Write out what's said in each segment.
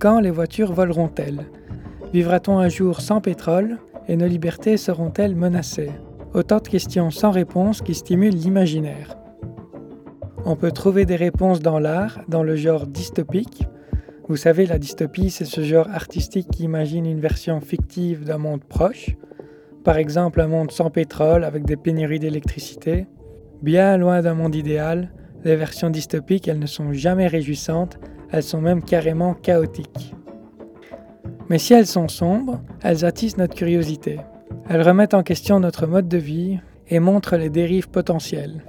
Quand les voitures voleront-elles? Vivra-t-on un jour sans pétrole et nos libertés seront-elles menacées? Autant de questions sans réponse qui stimulent l'imaginaire. On peut trouver des réponses dans l'art, dans le genre dystopique. Vous savez, la dystopie, c'est ce genre artistique qui imagine une version fictive d'un monde proche. Par exemple, un monde sans pétrole, avec des pénuries d'électricité. Bien loin d'un monde idéal, les versions dystopiques, elles ne sont jamais réjouissantes, elles sont même carrément chaotiques. Mais si elles sont sombres, elles attisent notre curiosité. Elles remettent en question notre mode de vie et montrent les dérives potentielles.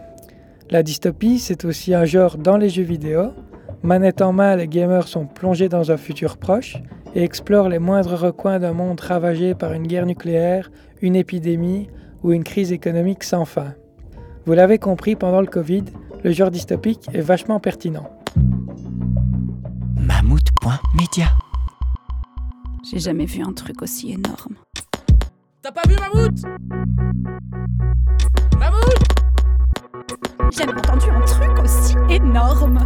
La dystopie, c'est aussi un genre dans les jeux vidéo. Manette en main, les gamers sont plongés dans un futur proche et explorent les moindres recoins d'un monde ravagé par une guerre nucléaire, une épidémie ou une crise économique sans fin. Vous l'avez compris pendant le Covid, le genre dystopique est vachement pertinent. Mammouth.media J'ai jamais vu un truc aussi énorme. T'as pas vu Mammouth Mammouth Jamais entendu un truc aussi énorme.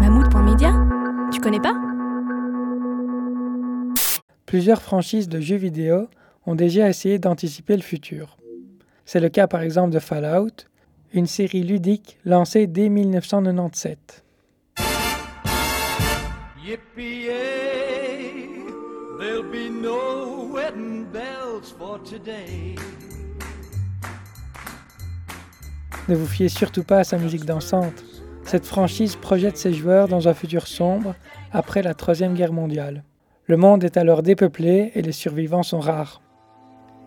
Mammouth.media Tu connais pas? Plusieurs franchises de jeux vidéo ont déjà essayé d'anticiper le futur. C'est le cas par exemple de Fallout, une série ludique lancée dès 1997. Ne vous fiez surtout pas à sa musique dansante. Cette franchise projette ses joueurs dans un futur sombre après la Troisième Guerre mondiale. Le monde est alors dépeuplé et les survivants sont rares.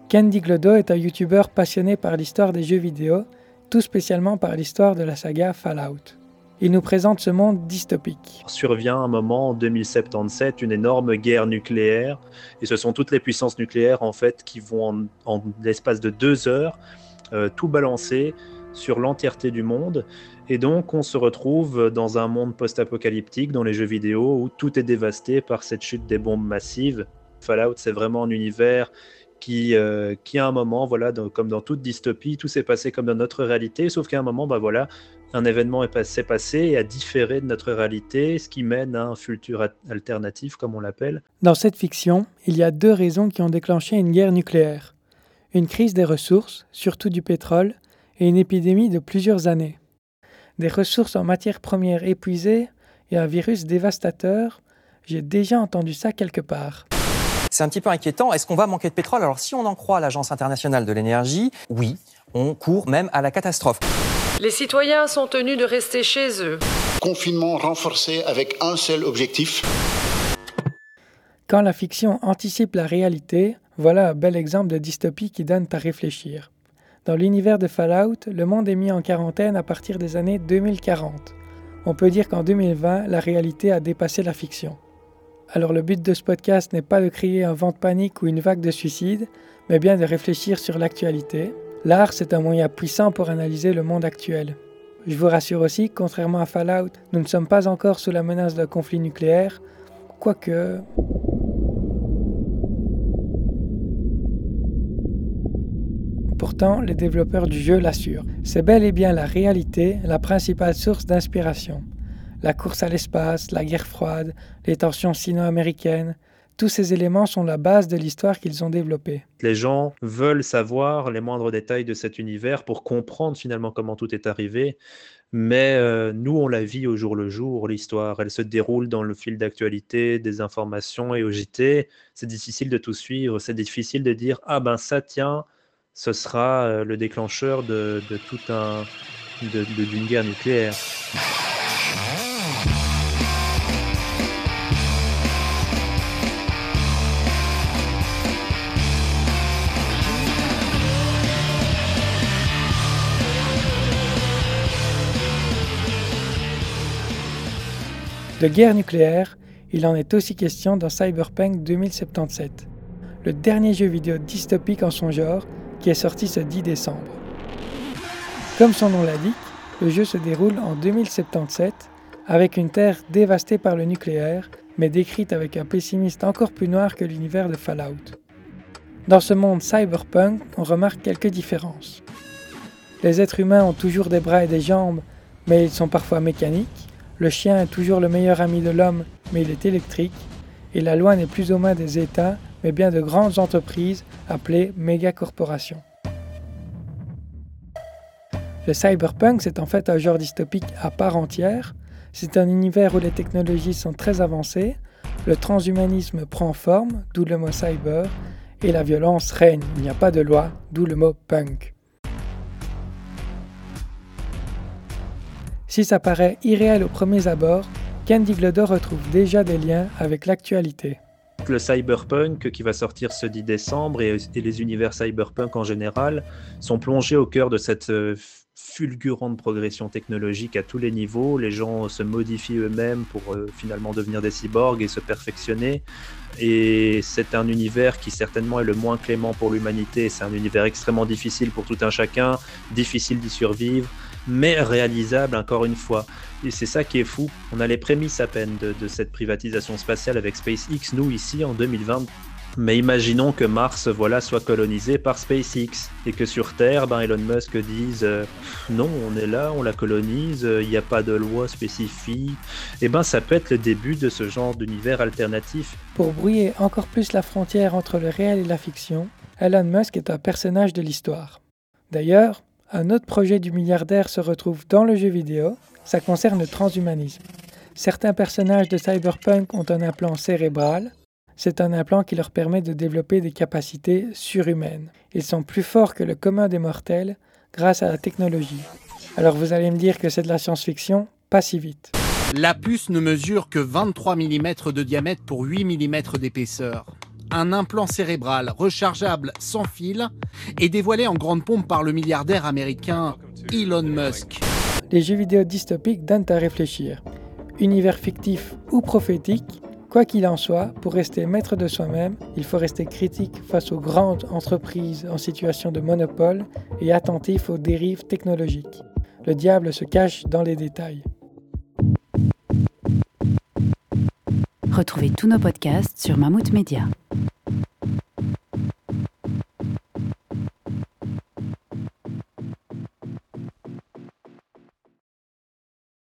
Candy Glodo est un youtubeur passionné par l'histoire des jeux vidéo, tout spécialement par l'histoire de la saga Fallout. Il nous présente ce monde dystopique. Survient un moment en 2077, une énorme guerre nucléaire, et ce sont toutes les puissances nucléaires en fait qui vont en, l'espace de deux heures euh, tout balancer sur l'entièreté du monde. Et donc, on se retrouve dans un monde post-apocalyptique dans les jeux vidéo où tout est dévasté par cette chute des bombes massives. Fallout, c'est vraiment un univers qui, euh, qui à un moment, voilà, comme dans toute dystopie, tout s'est passé comme dans notre réalité, sauf qu'à un moment, bah voilà, un événement s'est passé et a différé de notre réalité, ce qui mène à un futur alternatif, comme on l'appelle. Dans cette fiction, il y a deux raisons qui ont déclenché une guerre nucléaire. Une crise des ressources, surtout du pétrole, et une épidémie de plusieurs années. Des ressources en matières premières épuisées et un virus dévastateur, j'ai déjà entendu ça quelque part. C'est un petit peu inquiétant. Est-ce qu'on va manquer de pétrole? Alors si on en croit l'Agence internationale de l'énergie, oui, on court même à la catastrophe. Les citoyens sont tenus de rester chez eux. Confinement renforcé avec un seul objectif. Quand la fiction anticipe la réalité, voilà un bel exemple de dystopie qui donne à réfléchir. Dans l'univers de Fallout, le monde est mis en quarantaine à partir des années 2040. On peut dire qu'en 2020, la réalité a dépassé la fiction. Alors le but de ce podcast n'est pas de créer un vent de panique ou une vague de suicide, mais bien de réfléchir sur l'actualité. L'art, c'est un moyen puissant pour analyser le monde actuel. Je vous rassure aussi, contrairement à Fallout, nous ne sommes pas encore sous la menace d'un conflit nucléaire, quoique... Pourtant, les développeurs du jeu l'assurent. C'est bel et bien la réalité, la principale source d'inspiration. La course à l'espace, la guerre froide, les tensions sino-américaines, tous ces éléments sont la base de l'histoire qu'ils ont développée. Les gens veulent savoir les moindres détails de cet univers pour comprendre finalement comment tout est arrivé. Mais euh, nous, on la vit au jour le jour, l'histoire. Elle se déroule dans le fil d'actualité, des informations et au JT. C'est difficile de tout suivre. C'est difficile de dire Ah ben ça, tiens, ce sera euh, le déclencheur de, tout un d'une guerre nucléaire. De guerre nucléaire, il en est aussi question dans Cyberpunk 2077, le dernier jeu vidéo dystopique en son genre qui est sorti ce 10 décembre. Comme son nom l'indique, le jeu se déroule en 2077 avec une Terre dévastée par le nucléaire, mais décrite avec un pessimisme encore plus noir que l'univers de Fallout. Dans ce monde cyberpunk, on remarque quelques différences. Les êtres humains ont toujours des bras et des jambes, mais ils sont parfois mécaniques. Le chien est toujours le meilleur ami de l'homme, mais il est électrique, et la loi n'est plus aux mains des États, mais bien de grandes entreprises appelées mégacorporations. Le cyberpunk, c'est en fait un genre dystopique à part entière. C'est un univers où les technologies sont très avancées, le transhumanisme prend forme, d'où le mot cyber, et la violence règne. Il n'y a pas de loi, d'où le mot punk. Si ça paraît irréel au premier abord, Candy Glodo retrouve déjà des liens avec l'actualité. Le cyberpunk qui va sortir ce 10 décembre et, les univers cyberpunk en général sont plongés au cœur de cette euh, fulgurante progression technologique à tous les niveaux. Les gens se modifient eux-mêmes pour euh, finalement devenir des cyborgs et se perfectionner. Et c'est un univers qui certainement est le moins clément pour l'humanité. C'est un univers extrêmement difficile pour tout un chacun, difficile d'y survivre, mais réalisable encore une fois. Et c'est ça qui est fou. On a les prémices à peine de, cette privatisation spatiale avec SpaceX, nous ici en 2020 mais imaginons que Mars voilà, soit colonisé par SpaceX et que sur Terre, ben, Elon Musk dise euh, non, on est là, on la colonise, il n'y a pas de loi spécifique. Et eh ben ça peut être le début de ce genre d'univers alternatif. Pour brouiller encore plus la frontière entre le réel et la fiction, Elon Musk est un personnage de l'histoire. D'ailleurs, un autre projet du milliardaire se retrouve dans le jeu vidéo, ça concerne le transhumanisme. Certains personnages de Cyberpunk ont un implant cérébral, c'est un implant qui leur permet de développer des capacités surhumaines. Ils sont plus forts que le commun des mortels grâce à la technologie. Alors vous allez me dire que c'est de la science-fiction Pas si vite. La puce ne mesure que 23 mm de diamètre pour 8 mm d'épaisseur. Un implant cérébral rechargeable sans fil est dévoilé en grande pompe par le milliardaire américain Elon Musk. Les jeux vidéo dystopiques donnent à réfléchir. Univers fictif ou prophétique, Quoi qu'il en soit, pour rester maître de soi-même, il faut rester critique face aux grandes entreprises en situation de monopole et attentif aux dérives technologiques. Le diable se cache dans les détails. Retrouvez tous nos podcasts sur Mammouth Media.